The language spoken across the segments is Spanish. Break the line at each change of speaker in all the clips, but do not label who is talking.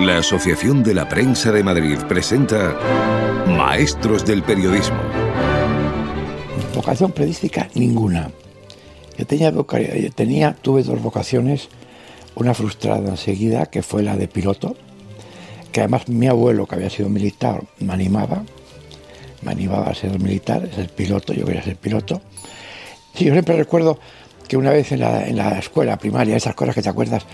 La Asociación de la Prensa de Madrid presenta Maestros del Periodismo.
Vocación periodística ninguna. Yo tenía, tenía, tuve dos vocaciones, una frustrada enseguida, que fue la de piloto, que además mi abuelo, que había sido militar, me animaba, me animaba a ser militar, ser piloto, yo quería ser piloto. Sí, yo siempre recuerdo que una vez en la, en la escuela primaria, esas cosas que te acuerdas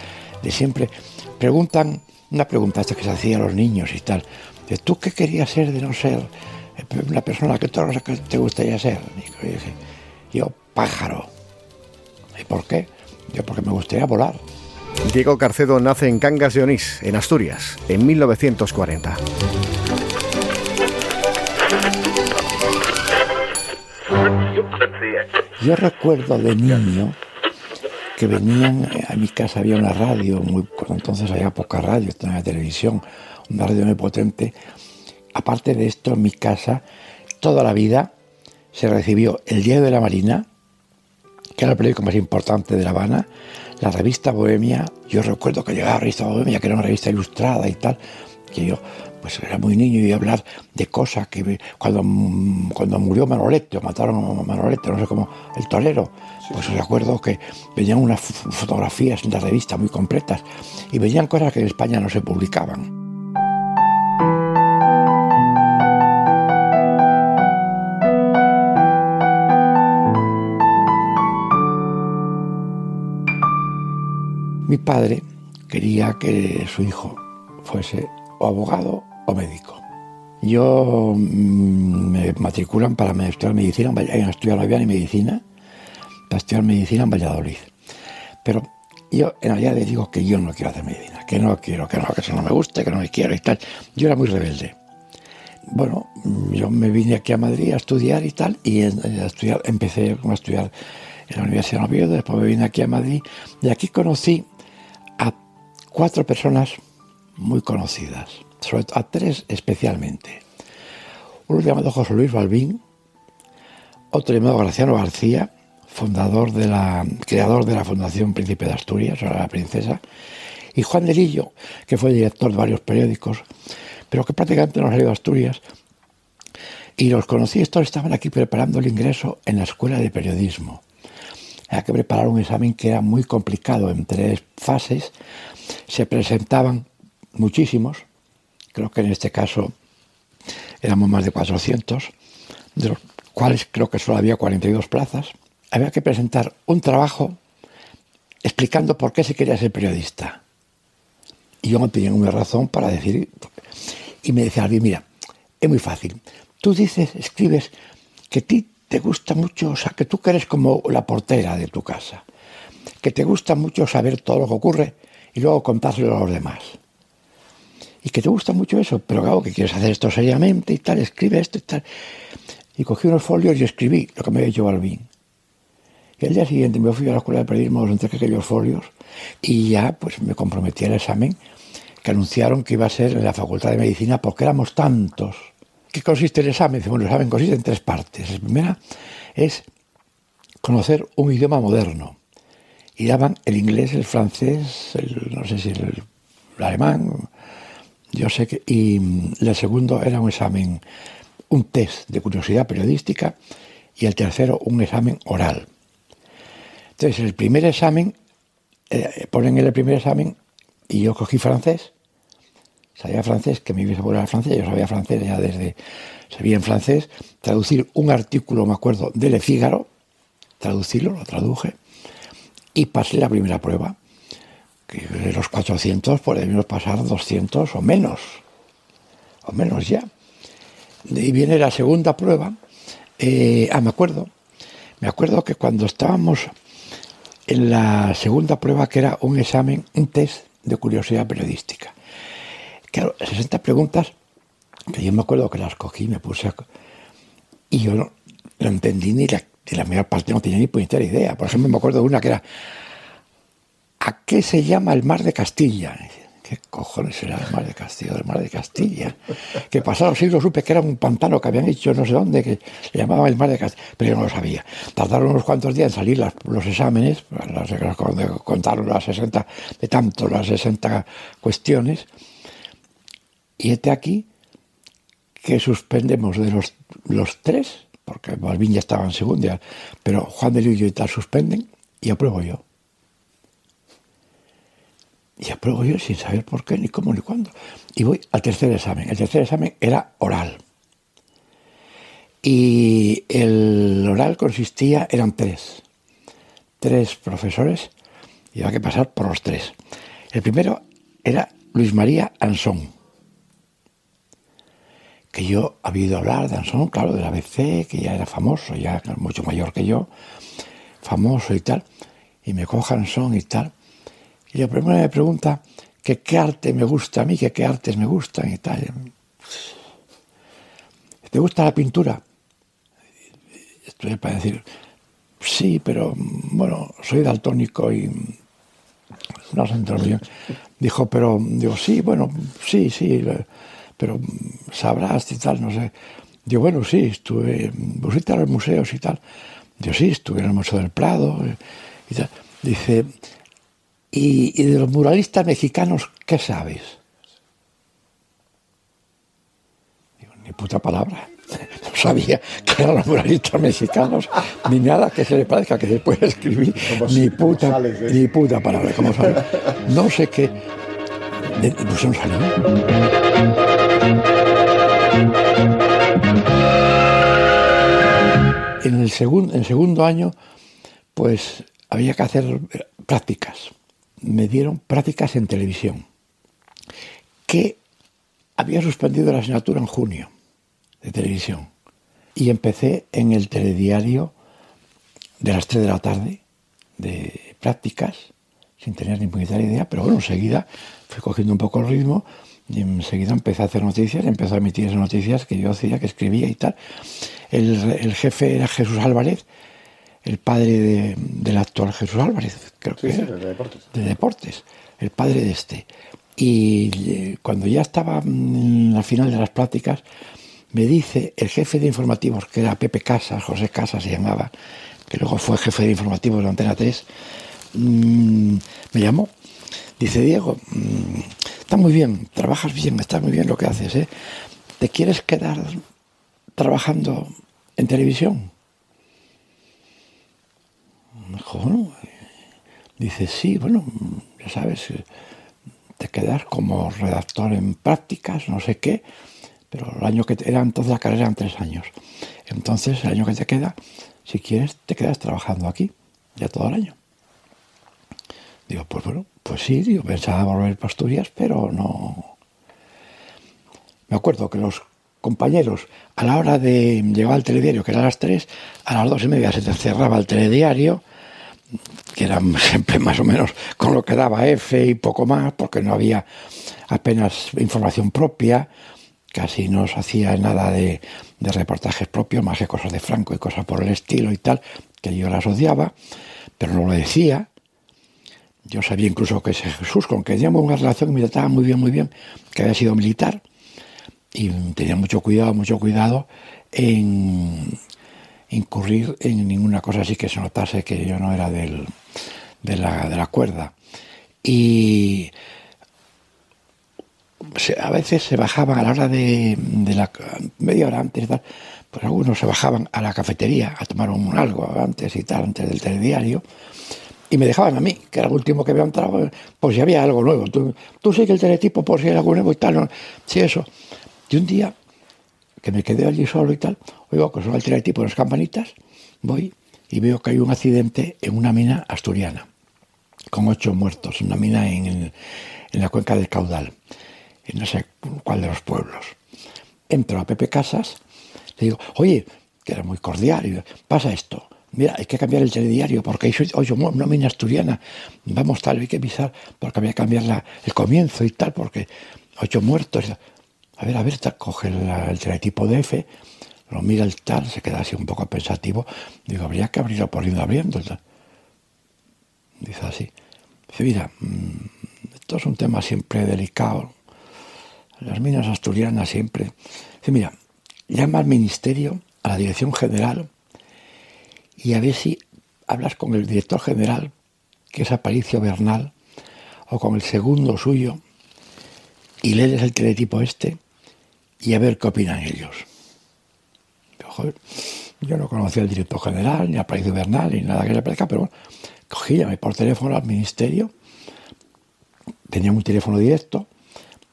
de siempre, preguntan una pregunta esta que se hacía a los niños y tal. De, ¿Tú qué querías ser de no ser una persona que todo que te gustaría ser? Y yo dije, yo pájaro. ¿Y por qué? Yo porque me gustaría volar.
Diego Carcedo nace en Cangas de Onís, en Asturias, en 1940.
Yo recuerdo de niño que venían, eh, a mi casa había una radio, entonces había poca radio, tenía televisión, una radio muy potente. Aparte de esto, en mi casa, toda la vida se recibió el Diario de la Marina, que era el periódico más importante de La Habana, la revista Bohemia, yo recuerdo que llegaba la revista Bohemia, que era una revista ilustrada y tal, que yo pues era muy niño y hablar de cosas que cuando, cuando murió Manolete, o mataron a Manolete, no sé cómo, el torero, pues recuerdo que venían unas fotografías en la revista muy completas y venían cosas que en España no se publicaban. Mi padre quería que su hijo fuese o abogado o médico. Yo mm, me matriculan para estudiar medicina, en estudiar no había ni medicina, para estudiar medicina en Valladolid. Pero yo en realidad le digo que yo no quiero hacer medicina, que no quiero, que no, que eso no me guste, que no me quiero y tal. Yo era muy rebelde. Bueno, yo me vine aquí a Madrid a estudiar y tal, y a estudiar, empecé a estudiar en la Universidad de Oviedo, después me vine aquí a Madrid, y aquí conocí a cuatro personas muy conocidas, sobre a tres especialmente. Uno llamado José Luis Balbín, otro llamado Graciano García, fundador de la, creador de la Fundación Príncipe de Asturias, ahora la princesa, y Juan Delillo, que fue director de varios periódicos, pero que prácticamente no salido a Asturias. Y los conocí, estos estaban aquí preparando el ingreso en la escuela de periodismo. Había que preparar un examen que era muy complicado en tres fases. Se presentaban muchísimos, creo que en este caso éramos más de 400, de los cuales creo que solo había 42 plazas. Había que presentar un trabajo explicando por qué se quería ser periodista. Y yo no tenía una razón para decir, y me decía alguien, mira, es muy fácil. Tú dices, escribes que a ti te gusta mucho, o sea, que tú que eres como la portera de tu casa, que te gusta mucho saber todo lo que ocurre y luego contárselo a los demás y que te gusta mucho eso, pero claro, que quieres hacer esto seriamente y tal, escribe esto y tal. Y cogí unos folios y escribí lo que me había dicho Balbín. Y al día siguiente me fui a la escuela de periodismo, los entregué aquellos folios y ya pues me comprometí al examen que anunciaron que iba a ser en la Facultad de Medicina porque éramos tantos. ¿Qué consiste el examen? Bueno, el examen consiste en tres partes. La primera es conocer un idioma moderno. Y daban el inglés, el francés, el, no sé si el alemán, yo sé que, y mm, el segundo era un examen, un test de curiosidad periodística y el tercero un examen oral. Entonces, el primer examen, eh, ponen el primer examen y yo cogí francés, sabía francés, que me iba a volar francés, yo sabía francés ya desde, sabía en francés, traducir un artículo, me acuerdo, de Le traducirlo, lo traduje, y pasé la primera prueba que de los 400 podemos pasar 200 o menos, o menos ya. Y viene la segunda prueba. Eh, ah, me acuerdo, me acuerdo que cuando estábamos en la segunda prueba, que era un examen, un test de curiosidad periodística. Claro, 60 preguntas, que yo me acuerdo que las cogí, me puse a... Y yo no, entendí ni la, ni la mayor parte, no tenía ni puñetera idea. Por ejemplo, me acuerdo de una que era ¿a qué se llama el mar de Castilla? ¿Qué cojones era el mar de Castilla? El mar de Castilla. Que pasados siglos supe que era un pantano que habían hecho no sé dónde, que le llamaban el mar de Castilla, pero yo no lo sabía. Tardaron unos cuantos días en salir los exámenes, las, contaron las 60, de tanto las 60 cuestiones, Y este aquí que suspendemos de los, los tres, porque Balvin ya estaba en segunda, pero Juan de Lillo y tal suspenden y apruebo yo. Y apruebo yo sin saber por qué, ni cómo, ni cuándo. Y voy al tercer examen. El tercer examen era oral. Y el oral consistía, eran tres. Tres profesores y había que pasar por los tres. El primero era Luis María Ansón, que yo había oído hablar de Ansón, claro, del ABC, que ya era famoso, ya mucho mayor que yo, famoso y tal, y me coja Ansón y tal. Y el primero me pregunta que qué arte me gusta a mí, que qué artes me gustan y tal. ¿Te gusta la pintura? Estoy para decir, sí, pero bueno, soy daltónico y no se bien. Dijo, pero digo, sí, bueno, sí, sí, pero sabrás y tal, no sé. Digo, bueno, sí, estuve, visité a los museos y tal. Digo, sí, estuve en el Museo del Prado. Dice, ¿y, de los muralistas mexicanos qué sabes? Digo, ni puta palabra. No sabía que eran los muralistas mexicanos, ni nada que se le parezca que después escribí, ni puta, ni puta palabra. ¿Cómo No sé qué. Pues no salió. En el, segundo año, pues había que hacer prácticas. Me dieron prácticas en televisión, que había suspendido la asignatura en junio de televisión. Y empecé en el telediario de las 3 de la tarde, de prácticas, sin tener ni puñetera idea, pero bueno, enseguida fui cogiendo un poco el ritmo y enseguida empecé a hacer noticias, empezó a emitir esas noticias que yo hacía, que escribía y tal. El, jefe era Jesús Álvarez, el padre del actual Jesús Álvarez, creo que era, de, deportes. de deportes, el padre de este. Y eh, cuando ya estaba en la final de las prácticas, me dice el jefe de informativos, que era Pepe Casas, José Casas se llamaba, que luego fue jefe de informativos de Antena 3, mm, me llamó. Dice, Diego, mm, Está muy bien, trabajas bien, está muy bien lo que haces, ¿eh? ¿Te quieres quedar trabajando en televisión? Bueno, dice, sí, bueno, ya sabes, te quedas como redactor en prácticas, no sé qué, pero el año que te, era entonces la carrera eran tres años. Entonces, el año que te queda, si quieres, te quedas trabajando aquí, ya todo el año. Digo, pues bueno, pues sí, yo pensaba volver a Asturias, pero no. Me acuerdo que los compañeros, a la hora de llegar al telediario, que era a las tres, a las dos y media se cerraba el telediario, que era siempre más o menos con lo que daba F y poco más, porque no había apenas información propia, casi no se hacía nada de, de reportajes propios, más que cosas de Franco y cosas por el estilo y tal, que yo las odiaba, pero no lo decía. Yo sabía incluso que ese Jesús, con que teníamos una relación, me trataba muy bien, muy bien, que había sido militar y tenía mucho cuidado, mucho cuidado en incurrir en ninguna cosa así que se notase que yo no era del, de, la, de la cuerda. Y a veces se bajaban a la hora de, de la media hora antes, tal, pues algunos se bajaban a la cafetería a tomar un algo antes y tal, antes del telediario y me dejaban a mí, que era el último que había entrado, por si había algo nuevo. Tú, tú sigue el teletipo por si hay algo nuevo y tal, ¿no? sí, eso. Y un día, que me quedé allí solo y tal, oigo que suena el teletipo en las campanitas, voy y veo que hay un accidente en una mina asturiana, con ocho muertos, una mina en, la cuenca del caudal, en no sé cuál de los pueblos. Entro a Pepe Casas, le digo, oye, que era muy cordial, y pasa esto mira, hay que cambiar el telediario porque hay oye, una mina asturiana, vamos tal, hay que avisar porque había que cambiar el comienzo y tal, porque ocho muertos. A ver, a ver, coge el, teletipo de F, lo mira el tal, se queda así un poco pensativo, digo, habría que abrirlo por ir abriendo. Dice así, dice, mira, mm, esto es un tema siempre delicado, las minas asturianas siempre. Dice, mira, llama al ministerio, a la dirección general, y a ver si hablas con el director general, que es Aparicio Bernal, o con el segundo suyo, y lees el teletipo este y a ver qué opinan ellos. yo no conocía al director general, ni al país Bernal, ni nada que le parezca, pero bueno, cogí, llamé por teléfono al ministerio, tenía un teléfono directo,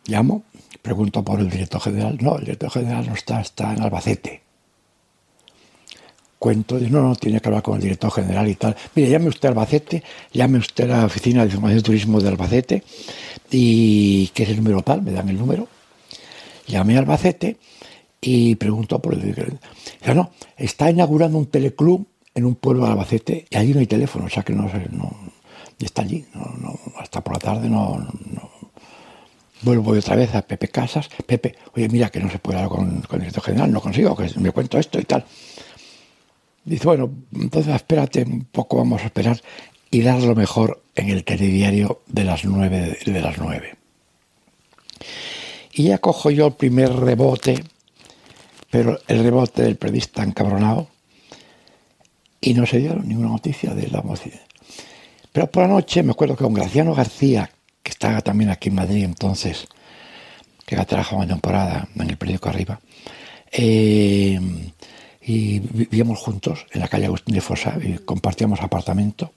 llamo, pregunto por el director general, no, el director general no está, está en Albacete. Cuento, no, no, tiene que hablar con el director general y tal. Mire, llame usted a Albacete, llame usted a la oficina de información de turismo de Albacete y que es el número tal, me dan el número. Llamé a Albacete y preguntó por el... Ya no, está inaugurando un teleclub en un pueblo de Albacete y allí no hay teléfono, o sea que no, no está allí, no, hasta por la tarde no, Vuelvo otra vez a Pepe Casas, Pepe, oye, mira que no se puede hablar con, con el director general, no consigo, que me cuento esto y tal. Dice, bueno, entonces espérate un poco, vamos a esperar y dar lo mejor en el telediario de las nueve de las nueve. Y ya cojo yo el primer rebote, pero el rebote del periodista encabronado, y no se dio ninguna noticia de la moción. Pero por la noche me acuerdo que con Graciano García, que estaba también aquí en Madrid entonces, que ha trabajado una temporada en el periódico Arriba, eh, y vivíamos juntos en la calle Agustín de Fosa y compartíamos apartamento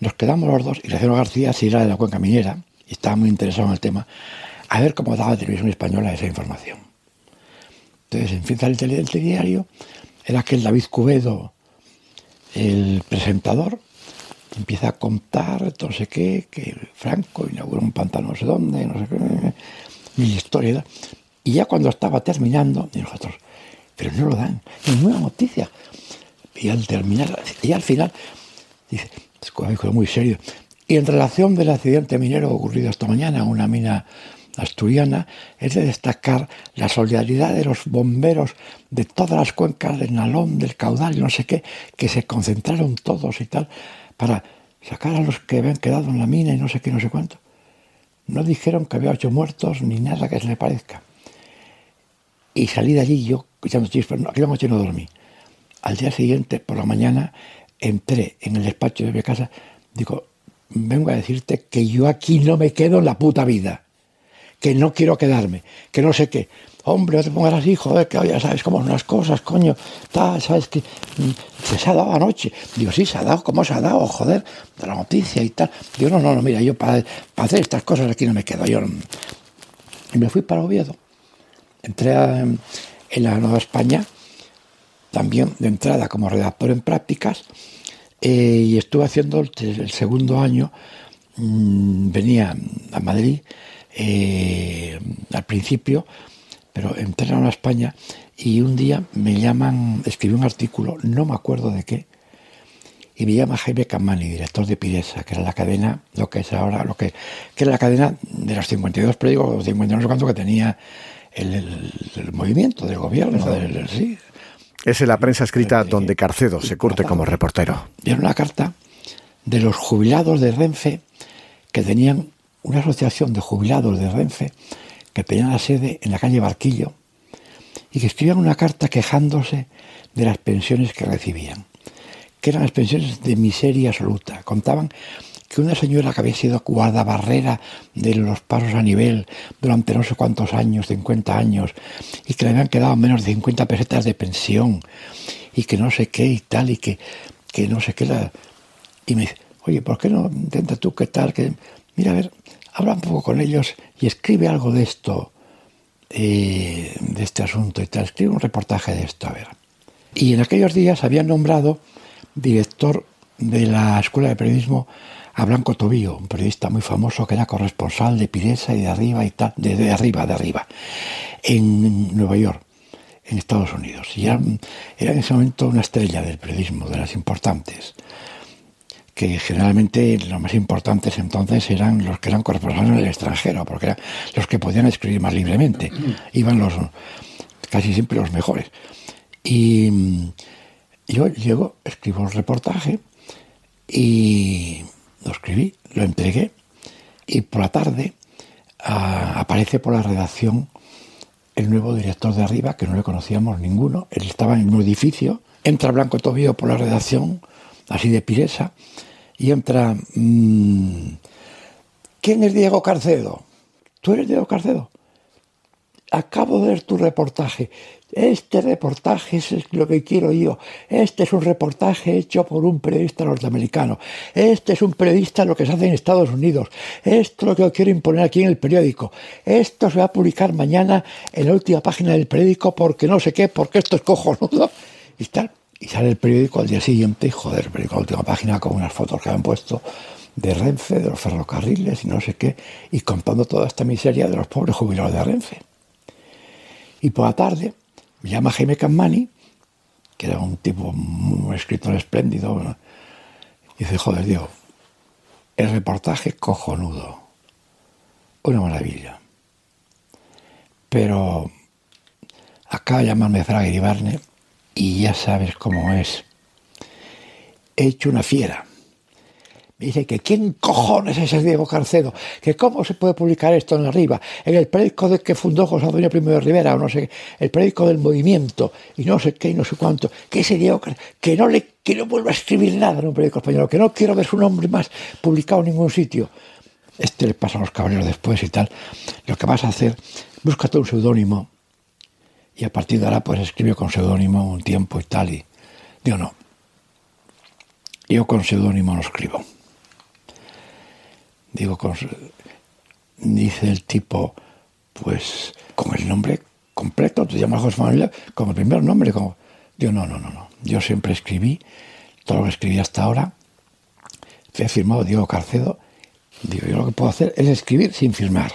nos quedamos los dos y Graciano García si era de la cuenca minera y estaba muy interesado en el tema, a ver cómo daba televisión española esa información. Entonces, en fin, el telediario, era aquel David Cubedo, el presentador, empieza a contar no sé qué, que Franco inauguró un pantano no sé dónde, no sé qué, mi historia. Y ya cuando estaba terminando, y nosotros, pero no lo dan, ninguna noticia. Y al terminar, y al final, dice, es muy serio. Y en relación del accidente minero ocurrido esta mañana en una mina asturiana, es de destacar la solidaridad de los bomberos de todas las cuencas del Nalón, del Caudal y no sé qué, que se concentraron todos y tal, para sacar a los que habían quedado en la mina y no sé qué, no sé cuánto. No dijeron que había ocho muertos ni nada que se le parezca. Y salí de allí yo, escuchando chispas, aquella noche no dormí. Al día siguiente, por la mañana, entré en el despacho de mi casa, digo, vengo a decirte que yo aquí no me quedo en la puta vida, que no quiero quedarme, que no sé qué. Hombre, no te pongas así, joder, que ya sabes cómo son las cosas, coño, tal, sabes que mm, se ha dado anoche. Digo, sí, se ha dado, ¿cómo se ha dado? Joder, de la noticia y tal. Digo, no, no, no, mira, yo para, hacer estas cosas aquí no me quedo. Yo Y me fui para Oviedo. Entré en la Nueva España también de entrada como redactor en prácticas eh, y estuve haciendo el, segundo año, mm, venía a Madrid eh, al principio, pero entré a España y un día me llaman, escribí un artículo, no me acuerdo de qué, y me llama Jaime Camani, director de Piresa, que era la cadena, lo que es ahora, lo que, que era la cadena de los 52 periódicos, 52 no sé que tenía el, movimiento del gobierno, del, sí,
es en la prensa escrita donde Carcedo se curte como reportero.
Era una carta de los jubilados de Renfe que tenían una asociación de jubilados de Renfe que tenían la sede en la calle Barquillo y que escribían una carta quejándose de las pensiones que recibían, que eran las pensiones de miseria absoluta. Contaban que una señora que había sido guardabarrera de los pasos a nivel durante no sé cuántos años, 50 años, y que le habían quedado menos de 50 pesetas de pensión, y que no sé qué y tal, y que, que no sé qué. La... Y me dice, oye, ¿por qué no intenta tú qué tal? Que, mira, a ver, habla un poco con ellos y escribe algo de esto, eh, de este asunto y tal, escribe un reportaje de esto, a ver. Y en aquellos días habían nombrado director de la Escuela de Periodismo a Blanco Tobío, un periodista muy famoso que era corresponsal de Piresa y de arriba y tal, de, arriba, de arriba, en Nueva York, en Estados Unidos. Y era, en ese momento una estrella del periodismo, de las importantes que generalmente los más importantes entonces eran los que eran corresponsales en el extranjero, porque eran los que podían escribir más libremente. Iban los casi siempre los mejores. Y yo llego, escribo el reportaje y lo escribí, lo entregué y por la tarde ah, aparece por la redacción el nuevo director de arriba, que no le conocíamos ninguno. Él estaba en un edificio. Entra Blanco Tobío por la redacción, así de Piresa, y entra... Mm, ¿Quién es Diego Carcedo? ¿Tú eres Diego Carcedo? Acabo de ver tu reportaje. Este reportaje es lo que quiero yo. Este es un reportaje hecho por un periodista norteamericano. Este es un periodista lo que se hace en Estados Unidos. Esto es lo que quiero imponer aquí en el periódico. Esto se va a publicar mañana en la última página del periódico porque no sé qué, porque esto es cojonudo. Y tal. Y sale el periódico al día siguiente joder, el periódico la última página con unas fotos que habían puesto de Renfe, de los ferrocarriles y no sé qué, y contando toda esta miseria de los pobres jubilados de Renfe. Y por la tarde me llama Jaime Cammani, que era un tipo, un escritor espléndido, y dice, joder, Diego, el reportaje cojonudo, una maravilla. Pero de llamarme Fraga Iribarne y ya sabes cómo es. He hecho una fiera me dice que quién cojones es ese Diego Carcedo, que cómo se puede publicar esto en arriba, en el periódico de que fundó José Antonio I de Rivera, o no sé, el periódico del movimiento, y no sé qué, y no sé cuánto, que ese Diego que no le que no vuelva a escribir nada en un periódico español, que no quiero ver su nombre más publicado en ningún sitio. Este le pasa a los caballeros después y tal. Lo que vas a hacer, búscate un seudónimo y a partir de ahora pues escribe con seudónimo un tiempo y tal. Y digo, no, yo con seudónimo no escribo. Digo, dice el tipo, pues con el nombre completo, te llamas José Manuel, con el primer nombre. Como... Digo, no, no, no, no. Yo siempre escribí, todo lo que escribí hasta ahora, he firmado Diego Carcedo. Digo, yo lo que puedo hacer es escribir sin firmar.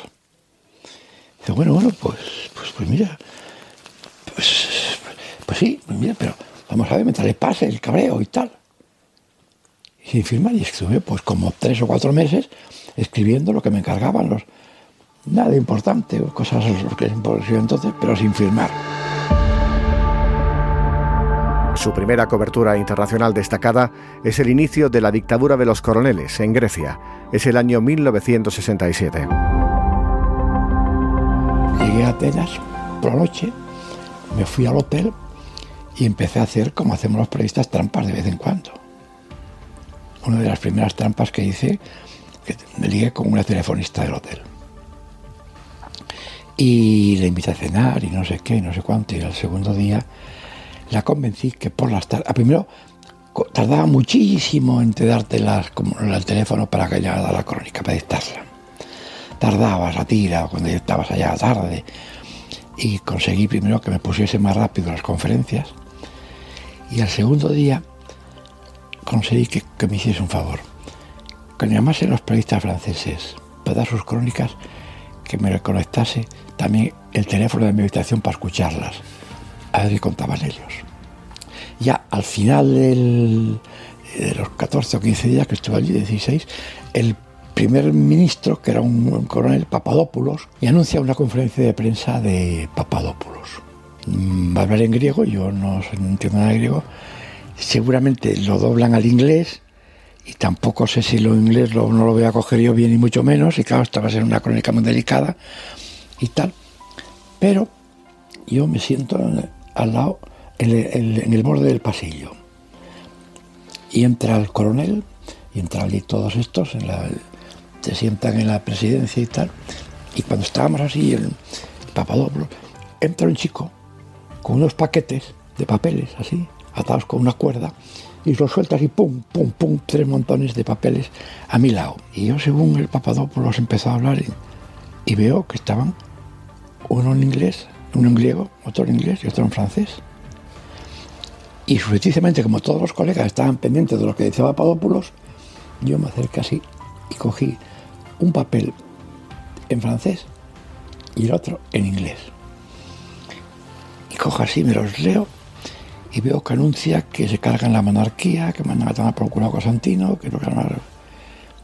Dice, bueno, bueno, pues, pues, pues mira, pues, pues sí, mira, pero vamos a ver mientras le pase el cabreo y tal. Y sin firmar, y estuve pues como tres o cuatro meses escribiendo lo que me encargaban, los, nada importante, cosas que entonces, pero sin firmar.
Su primera cobertura internacional destacada es el inicio de la dictadura de los coroneles en Grecia. Es el año 1967.
Llegué a Atenas por la noche, me fui al hotel y empecé a hacer como hacemos los periodistas trampas de vez en cuando. Una de las primeras trampas que hice que me ligué con una telefonista del hotel. Y le invité a cenar y no sé qué, no sé cuánto. Y al segundo día la convencí que por las tardes. Primero, tardaba muchísimo en te darte las, como el teléfono para que llegara la crónica, para dictarla. Tardabas a tira cuando estabas allá tarde. Y conseguí primero que me pusiese más rápido las conferencias. Y al segundo día conseguí que, me hiciese un favor que me llamase los periodistas franceses para dar sus crónicas, que me reconectase también el teléfono de mi habitación para escucharlas, a ver qué contaban ellos. Ya al final de los 14 o 15 días que estuve allí, 16, el primer ministro, que era un, coronel Papadopoulos, y anuncia una conferencia de prensa de Papadopoulos. Va a hablar en griego, yo no entiendo nada de griego, seguramente lo doblan al inglés y tampoco sé si lo inglés no lo voy a coger yo bien y mucho menos, y claro, esta va a ser una crónica muy delicada y tal, pero yo me siento al lado, en el, borde del pasillo, y entra el coronel, y entra allí todos estos, en la, se sientan en la presidencia y tal, y cuando estábamos así, el Papadopoulos, entra un chico con unos paquetes de papeles así, atados con una cuerda, y lo sueltas y pum, pum, pum, tres montones de papeles a mi lado. Y yo, según el Papadopoulos empezó a hablar, y, veo que estaban uno en inglés, uno en griego, otro en inglés y otro en francés. Y sucesivamente, como todos los colegas estaban pendientes de lo que decía Papadopoulos, yo me acerqué así y cogí un papel en francés y el otro en inglés. Y cojo así, me los leo y veo que anuncia que se cargan la monarquía, que mandan a culo a Constantino, que no ganan.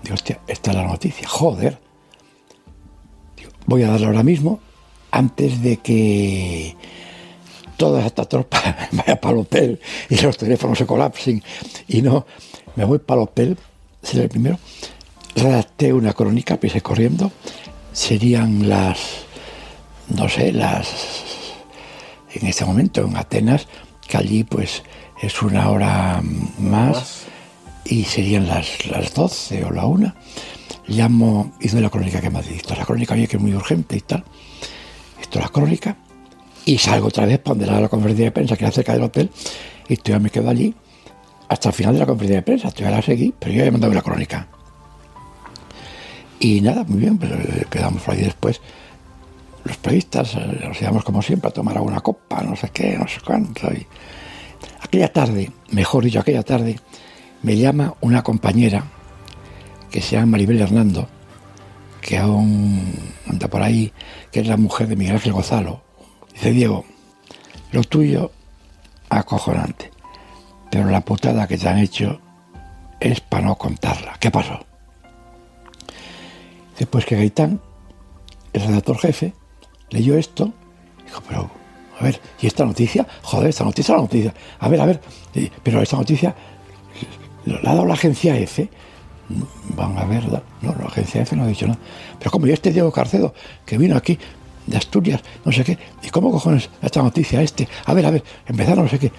Digo, hostia, esta es la noticia, joder. voy a darle ahora mismo, antes de que toda esta tropa vaya para el hotel y los teléfonos se colapsen y no, me voy para el hotel, el primero. Redacté una crónica, pise corriendo, serían las, no sé, las, en este momento en Atenas, que allí pues es una hora más y serían las, las 12 o la una. llamo, hizo la crónica que me ha dicho, la crónica oye que es muy urgente y tal, esto es la crónica, y salgo otra vez para donde la conferencia de prensa, que era cerca del hotel, y yo me quedo allí hasta el final de la conferencia de prensa, yo la seguí, pero yo había mandado la crónica. Y nada, muy bien, pues, quedamos por ahí después. Los periodistas eh, nos íbamos como siempre a tomar alguna copa, no sé qué, no sé cuánto. Y... Aquella tarde, mejor dicho, aquella tarde, me llama una compañera que se llama Maribel Hernando, que aún anda por ahí, que es la mujer de Miguel Ángel Gozalo. Dice, Diego, lo tuyo acojonante, pero la putada que te han hecho es para no contarla. ¿Qué pasó? Después que Gaitán, el redactor jefe, leyó esto, dijo, pero, a ver, ¿y esta noticia? Joder, esta noticia la noticia. A ver, a ver, pero esta noticia la ha dado la agencia F van a verla. No, la agencia F no ha dicho nada. Pero como yo este Diego Carcedo, que vino aquí de Asturias, no sé qué, ¿y cómo cojones esta noticia este? A ver, a ver, empezaron no sé qué.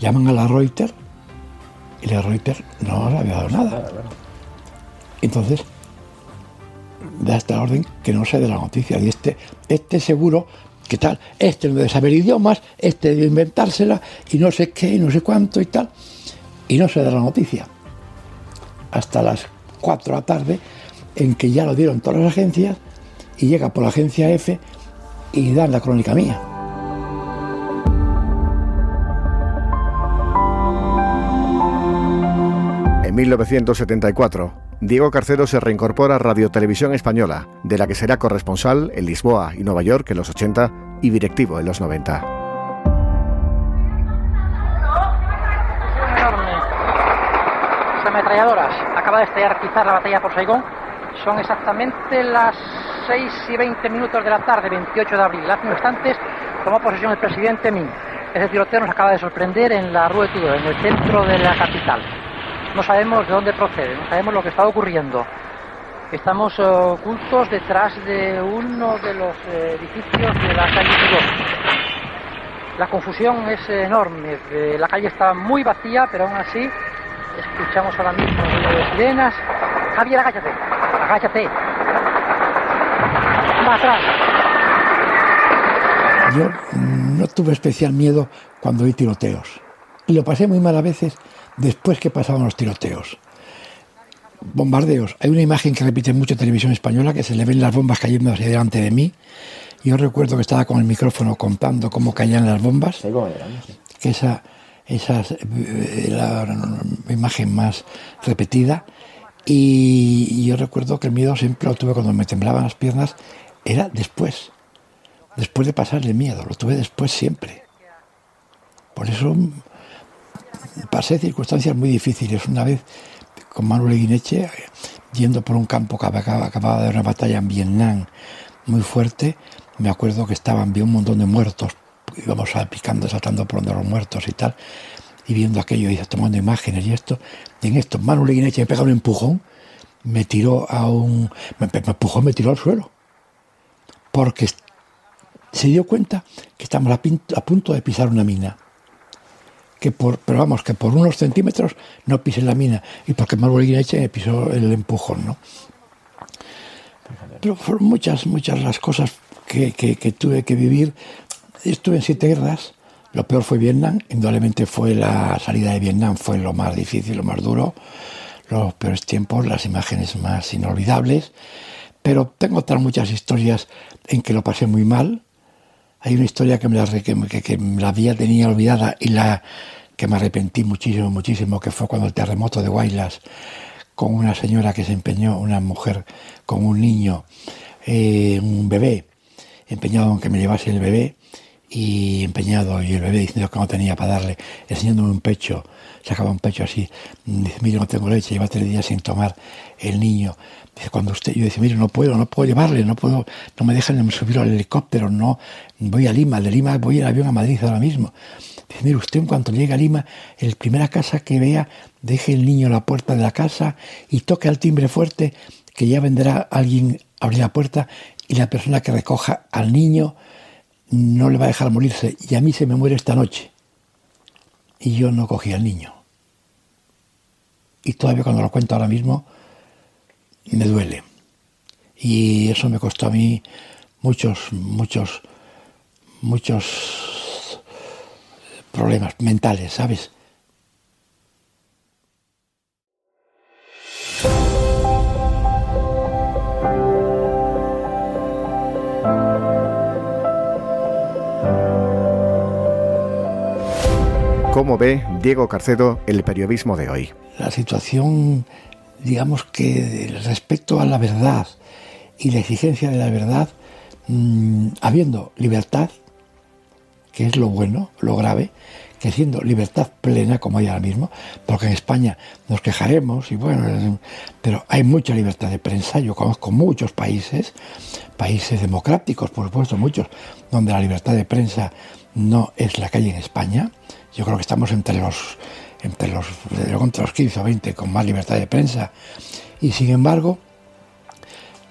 Llaman a la Reuters y la Reuters no le había dado nada. Entonces, da esta orden que no se dé la noticia. Y este, este seguro, ¿qué tal? Este no debe saber idiomas, este debe inventársela y no sé qué, y no sé cuánto y tal. Y no se da la noticia hasta las 4 de la tarde, en que ya lo dieron todas las agencias y llega por la agencia F y dan la crónica mía.
En 1974, Diego Carcero se reincorpora a Radio Televisión Española, de la que será corresponsal en Lisboa y Nueva York en los 80 y directivo en los 90.
ametralladoras. Acaba de estallar quizás la batalla por Saigón. Son exactamente las 6 y 20 minutos de la tarde, 28 de abril. Hace instantes tomó posesión el presidente Min. Ese tiroteo nos acaba de sorprender en la Rue Tudor, en el centro de la capital. No sabemos de dónde procede, no sabemos lo que está ocurriendo. Estamos eh, ocultos detrás de uno de los eh, edificios de la calle Tudor. La confusión es enorme. La calle está muy vacía, pero aún así Escuchamos ahora mismo de sirenas. Javier, agáchate. Agáchate. Va atrás.
Yo no tuve especial miedo cuando vi tiroteos. Y lo pasé muy mal a veces después que pasaban los tiroteos. Bombardeos. Hay una imagen que repite mucho en televisión española que se le ven las bombas cayendo hacia delante de mí. Yo recuerdo que estaba con el micrófono contando cómo caían las bombas. Que esa esa es eh, la imagen más repetida. Y yo recuerdo que el miedo siempre lo tuve cuando me temblaban las piernas, era después, después de pasar el miedo, lo tuve después siempre. Por eso pasé circunstancias muy difíciles. Una vez con Manuel Guineche, yendo por un campo que acababa, de una batalla en Vietnam muy fuerte, me acuerdo que estaban, vi un montón de muertos íbamos picando, saltando por donde los muertos y tal, y viendo aquello y tomando imágenes y esto, y en esto Manu Leguineche me pega un empujón, me tiró a un. Me, empujó, me tiró al suelo. Porque se dio cuenta que estamos a, punto de pisar una mina. Que por, pero vamos, que por unos centímetros no pise la mina. Y porque Leguineche me pisó el empujón, ¿no? Pero fueron muchas, muchas las cosas que, que tuve que vivir estuve en siete guerras. Lo peor fue Vietnam, indudablemente fue la salida de Vietnam, fue lo más difícil, lo más duro, los peores tiempos, las imágenes más inolvidables. Pero tengo otras muchas historias en que lo pasé muy mal. Hay una historia que me la, que, la había tenía olvidada y la que me arrepentí muchísimo, muchísimo, que fue cuando el terremoto de Guaylas, con una señora que se empeñó, una mujer con un niño, eh, un bebé, empeñado en que me llevase el bebé, y empeñado y el bebé diciendo que no tenía para darle, enseñándome un pecho, sacaba un pecho así, dice, mire, no tengo leche, lleva tres días sin tomar el niño. Dice, cuando usted, yo dice, mire, no puedo, no puedo llevarle, no puedo, no me dejan subir al helicóptero, no, voy a Lima, de Lima voy en avión a Madrid ahora mismo. Dice, mire, usted en cuanto llegue a Lima, el primera casa que vea, deje el niño a la puerta de la casa y toque al timbre fuerte, que ya vendrá alguien a abrir la puerta y la persona que recoja al niño no le va a dejar morirse y a mí se me muere esta noche. Y yo no cogí al niño. Y todavía cuando lo cuento ahora mismo, me duele. Y eso me costó a mí muchos, muchos, muchos problemas mentales, ¿sabes?
¿Cómo ve Diego Carcedo el periodismo de hoy?
La situación, digamos que respecto a la verdad y la exigencia de la verdad, mm, habiendo libertad, que es lo bueno, lo grave, que siendo libertad plena como hay ahora mismo, porque en España nos quejaremos y bueno, pero hay mucha libertad de prensa, yo conozco muchos países, países democráticos, por supuesto, muchos, donde la libertad de prensa no es la que hay en España, yo creo que estamos entre los, entre los, entre los 15 o 20 con más libertad de prensa. Y sin embargo,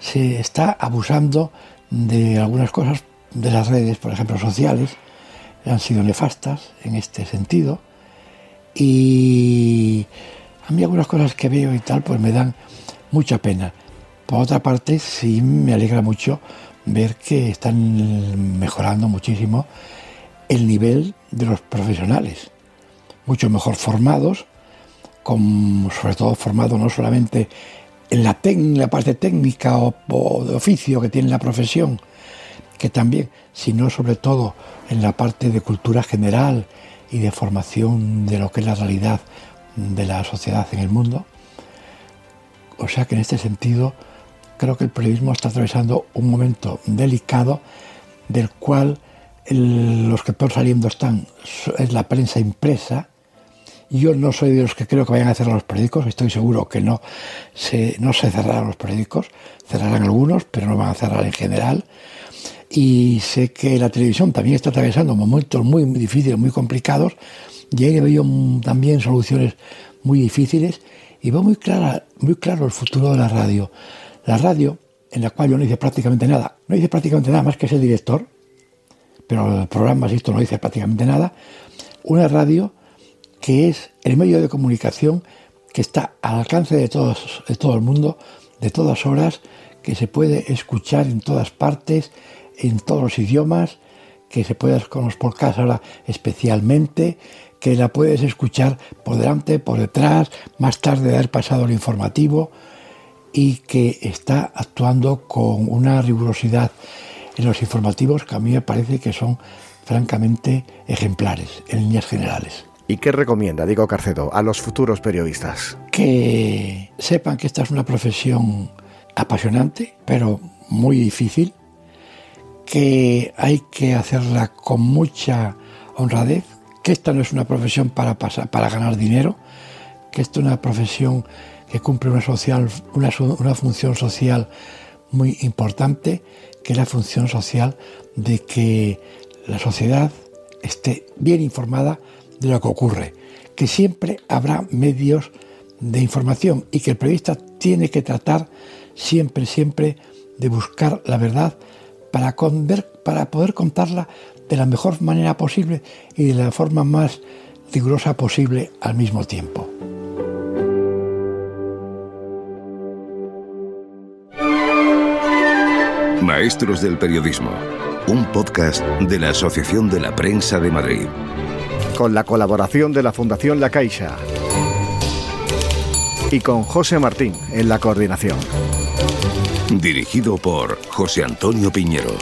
se está abusando de algunas cosas de las redes, por ejemplo, sociales, han sido nefastas en este sentido. Y a mí algunas cosas que veo y tal, pues me dan mucha pena. Por otra parte, sí me alegra mucho ver que están mejorando muchísimo el nivel de los profesionales, mucho mejor formados, sobre todo formados no solamente en la, la parte técnica o, de oficio que tiene la profesión, que también, sino sobre todo en la parte de cultura general y de formación de lo que es la realidad de la sociedad en el mundo. O sea que en este sentido creo que el periodismo está atravesando un momento delicado del cual los que por saliendo están es la prensa impresa. Yo no soy de los que creo que vayan a cerrar los periódicos, estoy seguro que no se, no se cerrarán los periódicos, cerrarán algunos, pero no van a cerrar en general. Y sé que la televisión también está atravesando momentos muy, muy difíciles, muy complicados, y ahí veo también soluciones muy difíciles, y veo muy, clara, muy claro el futuro de la radio. La radio, en la cual yo no hice prácticamente nada, no hice prácticamente nada más que ser director, pero el programa, esto no dice prácticamente nada, una radio que es el medio de comunicación que está al alcance de, todos, de todo el mundo, de todas horas, que se puede escuchar en todas partes, en todos los idiomas, que se puede con los podcasts ahora especialmente, que la puedes escuchar por delante, por detrás, más tarde de haber pasado el informativo y que está actuando con una rigurosidad en los informativos que a mí me parece que son francamente ejemplares en líneas generales.
¿Y qué recomienda, digo Carcedo, a los futuros periodistas?
Que sepan que esta es una profesión apasionante, pero muy difícil, que hay que hacerla con mucha honradez, que esta no es una profesión para, pasar, para ganar dinero, que esta es una profesión que cumple una, social, una, una función social muy importante que es la función social de que la sociedad esté bien informada de lo que ocurre, que siempre habrá medios de información y que el periodista tiene que tratar siempre, siempre de buscar la verdad para, para poder contarla de la mejor manera posible y de la forma más rigurosa posible al mismo tiempo.
Maestros del Periodismo, un podcast de la Asociación de la Prensa de Madrid.
Con la colaboración de la Fundación La Caixa. Y con José Martín en la coordinación.
Dirigido por José Antonio Piñero.